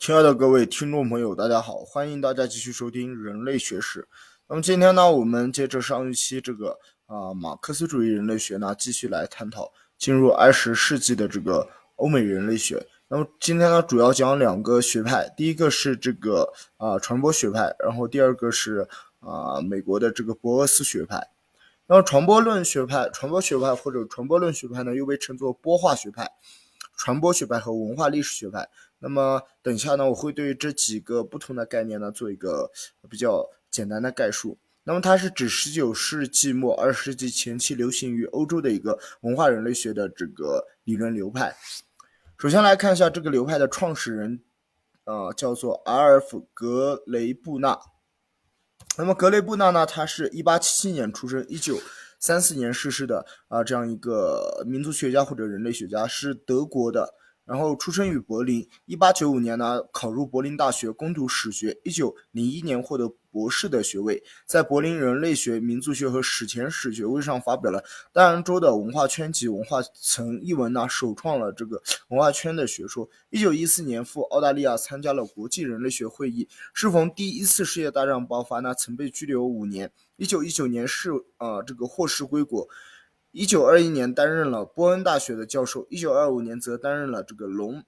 亲爱的各位听众朋友，大家好，欢迎大家继续收听人类学史。那么今天呢，我们接着上一期这个啊马克思主义人类学呢，继续来探讨进入二十世纪的这个欧美人类学。那么今天呢，主要讲两个学派，第一个是这个啊传播学派，然后第二个是啊美国的这个博厄斯学派。那么传播论学派、传播学派或者传播论学派呢，又被称作波化学派、传播学派和文化历史学派。那么等一下呢，我会对这几个不同的概念呢做一个比较简单的概述。那么它是指十九世纪末二十世纪前期流行于欧洲的一个文化人类学的这个理论流派。首先来看一下这个流派的创始人，呃，叫做阿尔夫·格雷布纳。那么格雷布纳呢，他是一八七七年出生，一九三四年逝世的啊，这样一个民族学家或者人类学家，是德国的。然后出生于柏林，一八九五年呢考入柏林大学攻读史学，一九零一年获得博士的学位，在柏林人类学、民族学和史前史学位上发表了《大洋洲的文化圈及文化层》一文呢，首创了这个文化圈的学说。一九一四年赴澳大利亚参加了国际人类学会议，适逢第一次世界大战爆发呢，曾被拘留五年。一九一九年是啊这个获释归国。一九二一年担任了波恩大学的教授，一九二五年则担任了这个隆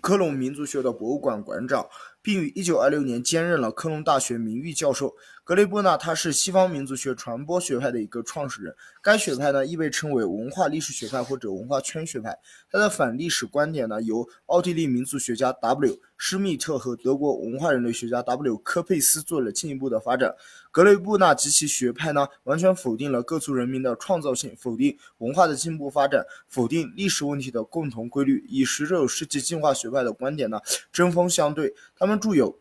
科隆民族学的博物馆馆长。并于1926年兼任了科隆大学名誉教授。格雷波纳他是西方民族学传播学派的一个创始人。该学派呢亦被称为文化历史学派或者文化圈学派。他的反历史观点呢由奥地利民族学家 W 施密特和德国文化人类学家 W 科佩斯做了进一步的发展。格雷布纳及其学派呢完全否定了各族人民的创造性，否定文化的进步发展，否定历史问题的共同规律，与十九世纪进化学派的观点呢针锋相对。他们。著有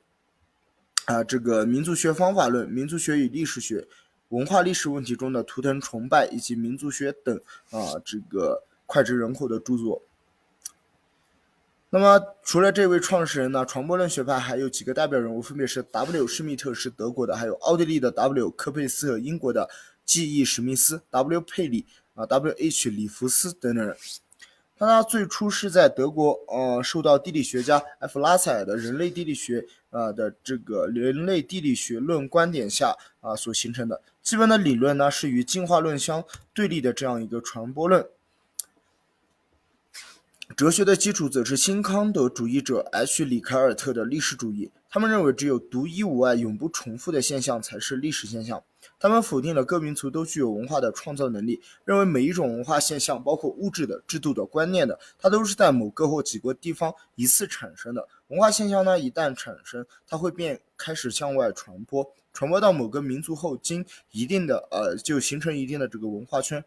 啊，这个民族学方法论、民族学与历史学、文化历史问题中的图腾崇拜以及民族学等啊，这个脍炙人口的著作。那么，除了这位创始人呢，传播论学派还有几个代表人物，分别是 W 施密特是德国的，还有奥地利的 W 科佩斯和英国的 G.E 史密斯、W 佩里啊、W.H 里弗斯等等人。他最初是在德国，呃，受到地理学家 F 拉塞尔的人类地理学，呃的这个人类地理学论观点下啊所形成的。基本的理论呢是与进化论相对立的这样一个传播论。哲学的基础则是新康德主义者 H 里凯尔特的历史主义。他们认为只有独一无二、永不重复的现象才是历史现象。他们否定了各民族都具有文化的创造能力，认为每一种文化现象，包括物质的、制度的、观念的，它都是在某个或几个地方一次产生的。文化现象呢，一旦产生，它会便开始向外传播，传播到某个民族后，经一定的呃，就形成一定的这个文化圈。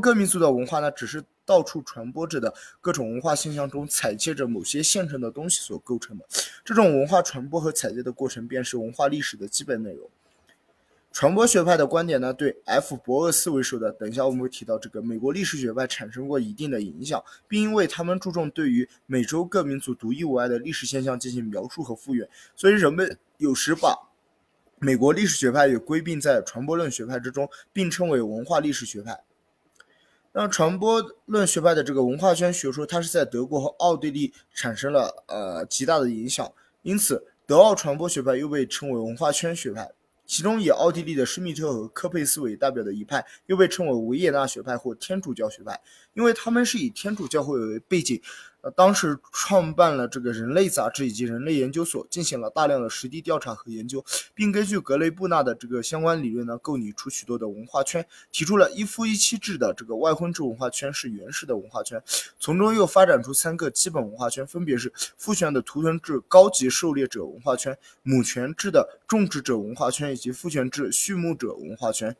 各民族的文化呢，只是到处传播着的各种文化现象中采借着某些现成的东西所构成的。这种文化传播和采借的过程，便是文化历史的基本内容。传播学派的观点呢，对 F 博厄斯为首的，等一下我们会提到这个美国历史学派产生过一定的影响，并因为他们注重对于美洲各民族独一无二的历史现象进行描述和复原，所以人们有时把美国历史学派也归并在传播论学派之中，并称为文化历史学派。那传播论学派的这个文化圈学说，它是在德国和奥地利产生了呃极大的影响，因此德奥传播学派又被称为文化圈学派。其中以奥地利的施密特和科佩斯为代表的一派，又被称为维也纳学派或天主教学派，因为他们是以天主教会为背景。当时创办了这个人类杂志以及人类研究所，进行了大量的实地调查和研究，并根据格雷布纳的这个相关理论呢，构拟出许多的文化圈，提出了一夫一妻制的这个外婚制文化圈是原始的文化圈，从中又发展出三个基本文化圈，分别是父权的图腾制高级狩猎者文化圈、母权制的种植者文化圈以及父权制畜牧者文化圈。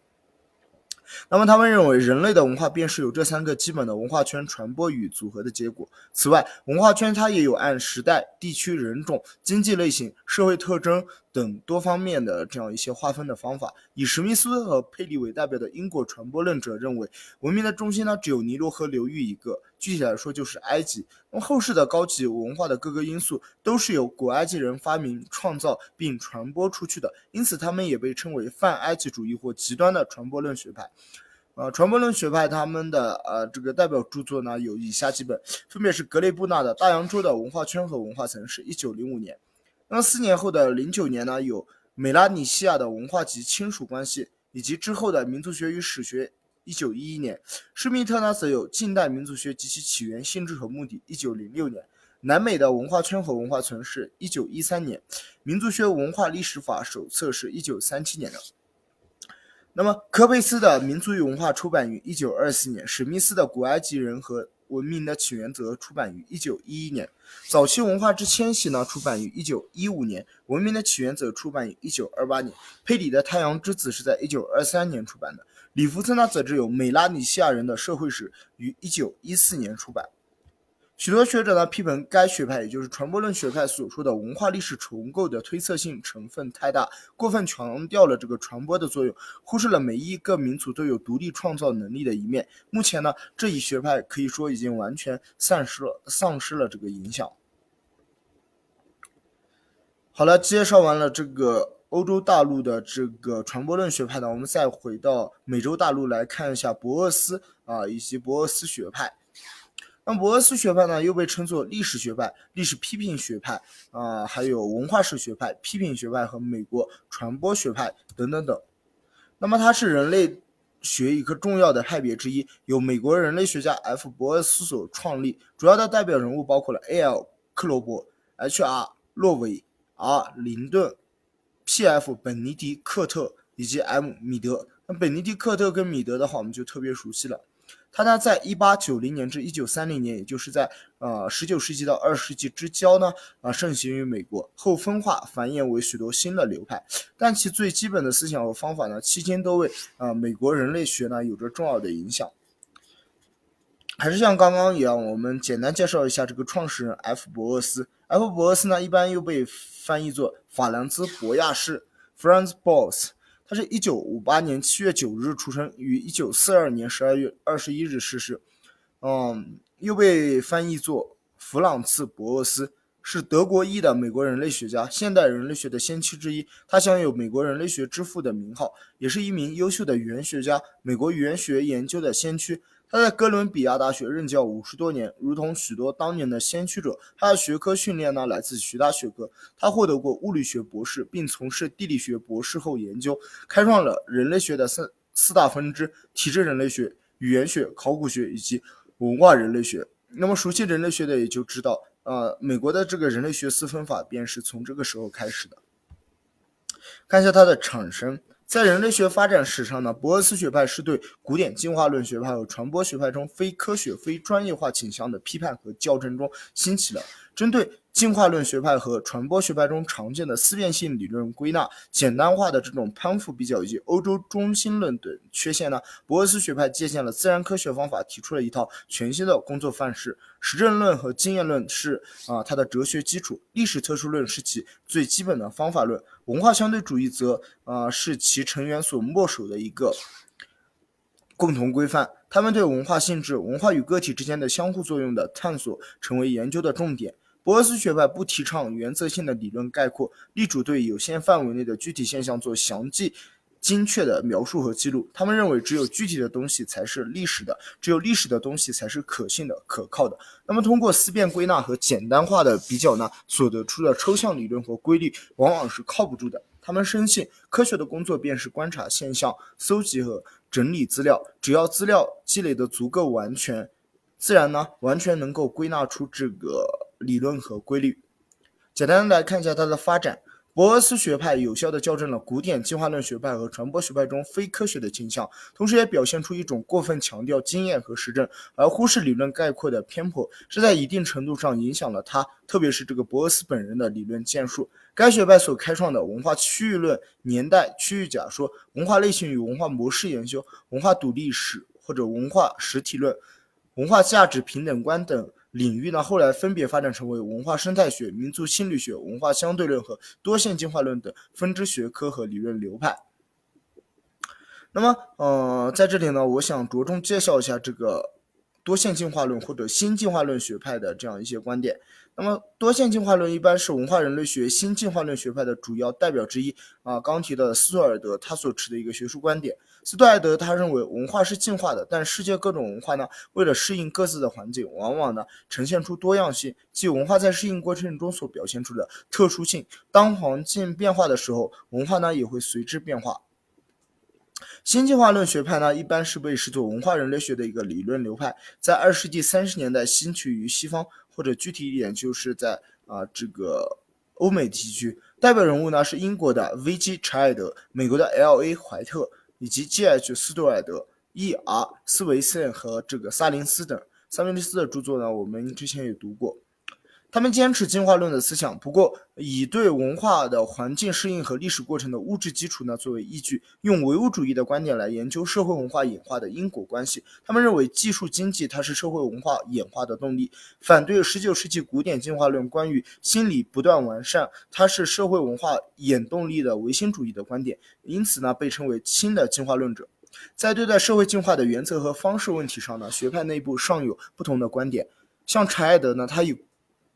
那么，他们认为人类的文化便是由这三个基本的文化圈传播与组合的结果。此外，文化圈它也有按时代、地区、人种、经济类型、社会特征。等多方面的这样一些划分的方法，以史密斯和佩里为代表的英国传播论者认为，文明的中心呢只有尼罗河流域一个，具体来说就是埃及。那么后世的高级文化的各个因素都是由古埃及人发明、创造并传播出去的，因此他们也被称为泛埃及主义或极端的传播论学派。呃，传播论学派他们的呃这个代表著作呢有以下几本，分别是格雷布纳的《大洋洲的文化圈和文化层》是一九零五年，那么四年后的零九年呢有美拉尼西亚的文化及亲属关系，以及之后的民族学与史学一九一一年，施密特呢则有近代民族学及其起源、性质和目的一九零六年，南美的文化圈和文化层是一九一三年，民族学文化历史法手册是一九三七年的。那么，科佩斯的《民族与文化》出版于一九二四年，史密斯的《古埃及人和文明的起源》则出版于一九一一年。早期文化之迁徙呢，出版于一九一五年，《文明的起源》则出版于一九二八年。佩里的《太阳之子》是在一九二三年出版的。里弗森呢，则只有《美拉尼西亚人的社会史》于一九一四年出版。许多学者呢批评该学派，也就是传播论学派所说的文化历史重构的推测性成分太大，过分强调了这个传播的作用，忽视了每一个民族都有独立创造能力的一面。目前呢，这一学派可以说已经完全丧失了丧失了这个影响。好了，介绍完了这个欧洲大陆的这个传播论学派呢，我们再回到美洲大陆来看一下博厄斯啊以及博厄斯学派。那么博厄斯学派呢，又被称作历史学派、历史批评学派啊，还有文化史学派、批评学派和美国传播学派等等等。那么它是人类学一个重要的派别之一，由美国人类学家 F. 博厄斯所创立。主要的代表人物包括了 A.L. 克罗伯、H.R. 洛维、R. 林顿、P.F. 本尼迪克特以及 M. 米德。那本尼迪克特跟米德的话，我们就特别熟悉了。他呢，在一八九零年至一九三零年，也就是在呃十九世纪到二十世纪之交呢，啊盛行于美国，后分化繁衍为许多新的流派。但其最基本的思想和方法呢，期间都为啊美国人类学呢有着重要的影响。还是像刚刚一样，我们简单介绍一下这个创始人 F 博厄斯。F 博厄斯呢，一般又被翻译作法兰兹博亚士 （Franz Boas）。他是一九五八年七月九日出生，于一九四二年十二月二十一日逝世。嗯，又被翻译作弗朗茨·博厄斯，是德国裔的美国人类学家，现代人类学的先驱之一。他享有“美国人类学之父”的名号，也是一名优秀的语言学家，美国语言学研究的先驱。他在哥伦比亚大学任教五十多年，如同许多当年的先驱者，他的学科训练呢来自其他学科。他获得过物理学博士，并从事地理学博士后研究，开创了人类学的三四大分支：体质人类学、语言学、考古学以及文化人类学。那么熟悉人类学的也就知道，呃，美国的这个人类学四分法便是从这个时候开始的。看一下它的产生。在人类学发展史上呢，博厄斯学派是对古典进化论学派和传播学派中非科学、非专业化倾向的批判和校正中兴起的。针对进化论学派和传播学派中常见的思辨性理论归纳、简单化的这种攀附比较以及欧洲中心论等缺陷呢，博厄斯学派借鉴了自然科学方法，提出了一套全新的工作范式。实证论和经验论是啊它的哲学基础，历史特殊论是其最基本的方法论，文化相对主义则啊是其成员所默守的一个共同规范。他们对文化性质、文化与个体之间的相互作用的探索成为研究的重点。博厄斯学派不提倡原则性的理论概括，力主对有限范围内的具体现象做详细、精确的描述和记录。他们认为，只有具体的东西才是历史的，只有历史的东西才是可信的、可靠的。那么，通过思辨归纳和简单化的比较呢，所得出的抽象理论和规律往往是靠不住的。他们深信，科学的工作便是观察现象、搜集和整理资料，只要资料积累的足够完全，自然呢，完全能够归纳出这个。理论和规律，简单的来看一下它的发展。博厄斯学派有效地校正了古典进化论学派和传播学派中非科学的倾向，同时也表现出一种过分强调经验和实证，而忽视理论概括的偏颇，是在一定程度上影响了他，特别是这个博厄斯本人的理论建树。该学派所开创的文化区域论、年代区域假说、文化类型与文化模式研究、文化独立史或者文化实体论、文化价值平等观等。领域呢，后来分别发展成为文化生态学、民族心理学、文化相对论和多线进化论等分支学科和理论流派。那么，呃，在这里呢，我想着重介绍一下这个多线进化论或者新进化论学派的这样一些观点。那么，多线进化论一般是文化人类学新进化论学派的主要代表之一啊。刚提到的斯图尔德他所持的一个学术观点。斯多艾德他认为文化是进化的，但世界各种文化呢，为了适应各自的环境，往往呢呈现出多样性，即文化在适应过程中所表现出的特殊性。当环境变化的时候，文化呢也会随之变化。新进化论学派呢，一般是被视作文化人类学的一个理论流派，在二世纪三十年代兴起于西方，或者具体一点就是在啊这个欧美地区。代表人物呢是英国的 V.G. 查尔德，美国的 L.A. 怀特，以及 G.H. 斯图尔德、E.R. 斯维森和这个萨林斯等。萨林斯的著作呢，我们之前也读过。他们坚持进化论的思想，不过以对文化的环境适应和历史过程的物质基础呢作为依据，用唯物主义的观点来研究社会文化演化的因果关系。他们认为技术经济它是社会文化演化的动力，反对十九世纪古典进化论关于心理不断完善，它是社会文化演动力的唯心主义的观点，因此呢被称为新的进化论者。在对待社会进化的原则和方式问题上呢，学派内部尚有不同的观点。像柴艾德呢，他以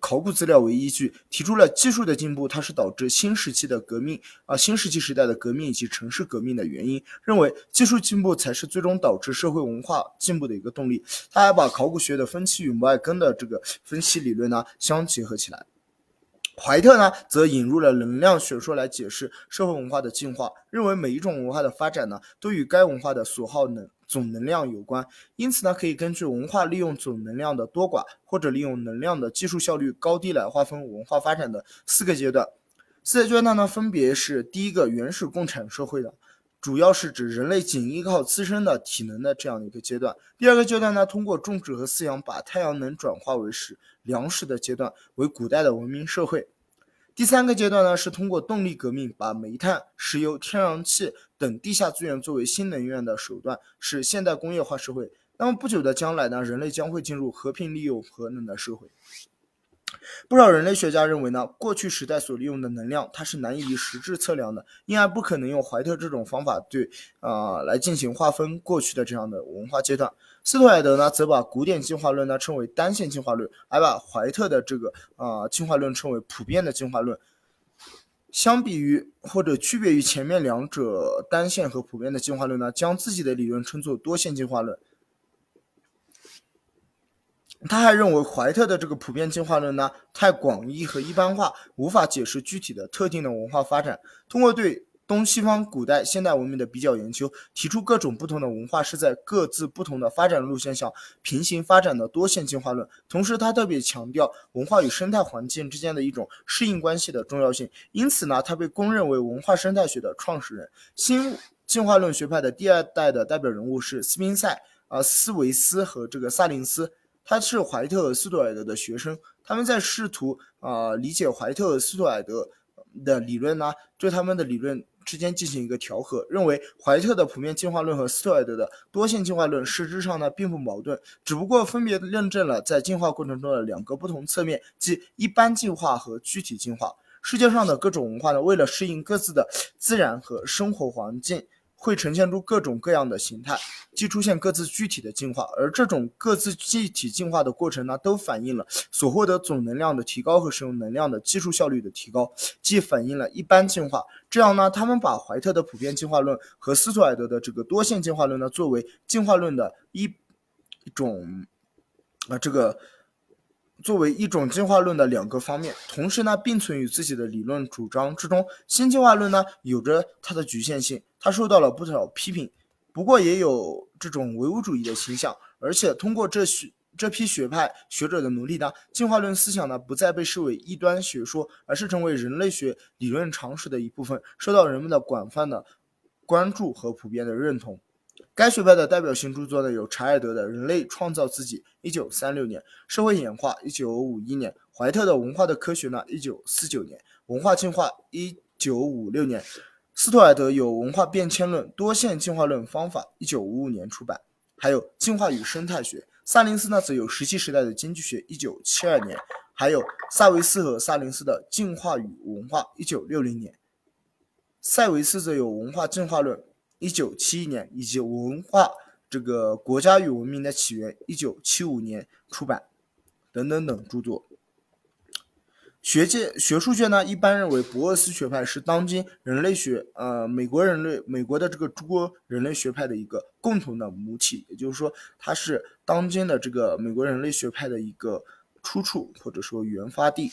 考古资料为依据，提出了技术的进步，它是导致新时期的革命啊，新石器时代的革命以及城市革命的原因。认为技术进步才是最终导致社会文化进步的一个动力。他还把考古学的分期与摩艾根的这个分析理论呢相结合起来。怀特呢，则引入了能量学说来解释社会文化的进化，认为每一种文化的发展呢，都与该文化的所耗能总能量有关。因此呢，可以根据文化利用总能量的多寡，或者利用能量的技术效率高低来划分文化发展的四个阶段。四个阶段呢，分别是第一个原始共产社会的，主要是指人类仅依靠自身的体能的这样一个阶段。第二个阶段呢，通过种植和饲养把太阳能转化为食。粮食的阶段为古代的文明社会，第三个阶段呢是通过动力革命把煤炭、石油、天然气等地下资源作为新能源的手段，是现代工业化社会。那么不久的将来呢，人类将会进入和平利用核能的社会。不少人类学家认为呢，过去时代所利用的能量，它是难以实质测量的，因而不可能用怀特这种方法对啊来进行划分过去的这样的文化阶段。斯图尔德呢，则把古典进化论呢称为单线进化论，而把怀特的这个啊进化论称为普遍的进化论。相比于或者区别于前面两者单线和普遍的进化论呢，将自己的理论称作多线进化论。他还认为怀特的这个普遍进化论呢太广义和一般化，无法解释具体的特定的文化发展。通过对东西方古代现代文明的比较研究，提出各种不同的文化是在各自不同的发展路线上平行发展的多线进化论。同时，他特别强调文化与生态环境之间的一种适应关系的重要性。因此呢，他被公认为文化生态学的创始人。新进化论学派的第二代的代表人物是斯宾塞、啊斯维斯和这个萨林斯。他是怀特和斯图尔德的学生，他们在试图啊理解怀特和斯图尔德的理论呢，对他们的理论之间进行一个调和，认为怀特的普遍进化论和斯图尔德的多线进化论实质上呢并不矛盾，只不过分别认证了在进化过程中的两个不同侧面，即一般进化和具体进化。世界上的各种文化呢，为了适应各自的自然和生活环境。会呈现出各种各样的形态，既出现各自具体的进化，而这种各自具体进化的过程呢，都反映了所获得总能量的提高和使用能量的技术效率的提高，既反映了一般进化。这样呢，他们把怀特的普遍进化论和斯图尔德的这个多线进化论呢，作为进化论的一一种啊这个。作为一种进化论的两个方面，同时呢并存于自己的理论主张之中。新进化论呢有着它的局限性，他受到了不少批评，不过也有这种唯物主义的倾向。而且通过这学这批学派学者的努力呢，进化论思想呢不再被视为异端学说，而是成为人类学理论常识的一部分，受到人们的广泛的关注和普遍的认同。该学派的代表性著作呢有查尔德的《人类创造自己》（一九三六年）、《社会演化》（一九五一年）、怀特的《文化的科学》呢（一九四九年）、《文化进化》（一九五六年）、斯图尔德有《文化变迁论：多线进化论方法》（一九五五年）出版，还有《进化与生态学》。萨林斯呢则有《石器时代的经济学》（一九七二年），还有萨维斯和萨林斯的《进化与文化》（一九六零年）。塞维斯则有《文化进化论》。一九七一年，以及文化这个国家与文明的起源，一九七五年出版，等等等著作。学界学术界呢，一般认为博厄斯学派是当今人类学，呃，美国人类美国的这个诸国人类学派的一个共同的母体，也就是说，它是当今的这个美国人类学派的一个出处或者说原发地。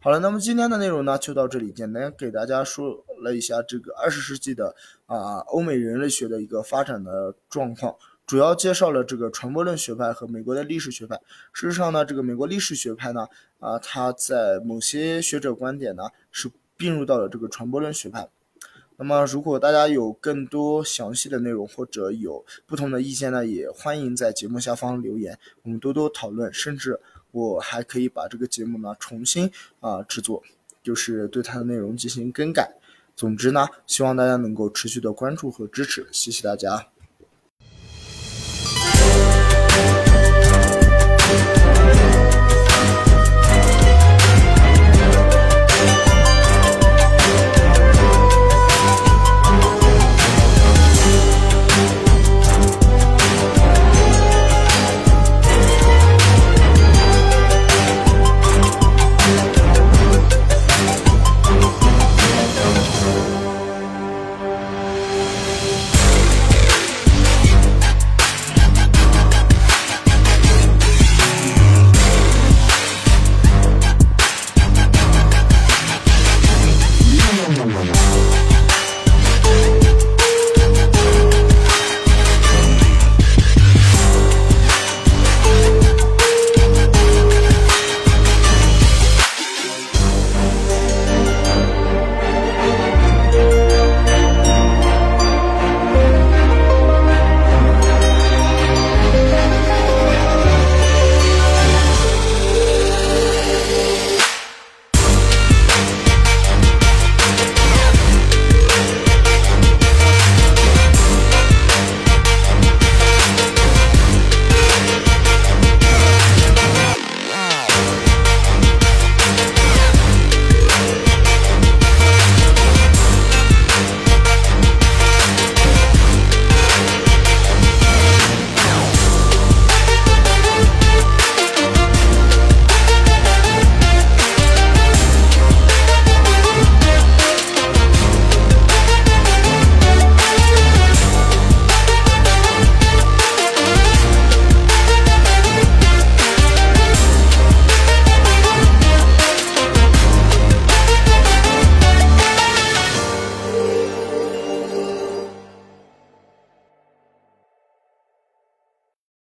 好了，那么今天的内容呢就到这里，简单给大家说了一下这个二十世纪的啊欧美人类学的一个发展的状况。主要介绍了这个传播论学派和美国的历史学派。事实上呢，这个美国历史学派呢，啊，它在某些学者观点呢是并入到了这个传播论学派。那么，如果大家有更多详细的内容或者有不同的意见呢，也欢迎在节目下方留言，我们多多讨论。甚至我还可以把这个节目呢重新啊制作，就是对它的内容进行更改。总之呢，希望大家能够持续的关注和支持，谢谢大家。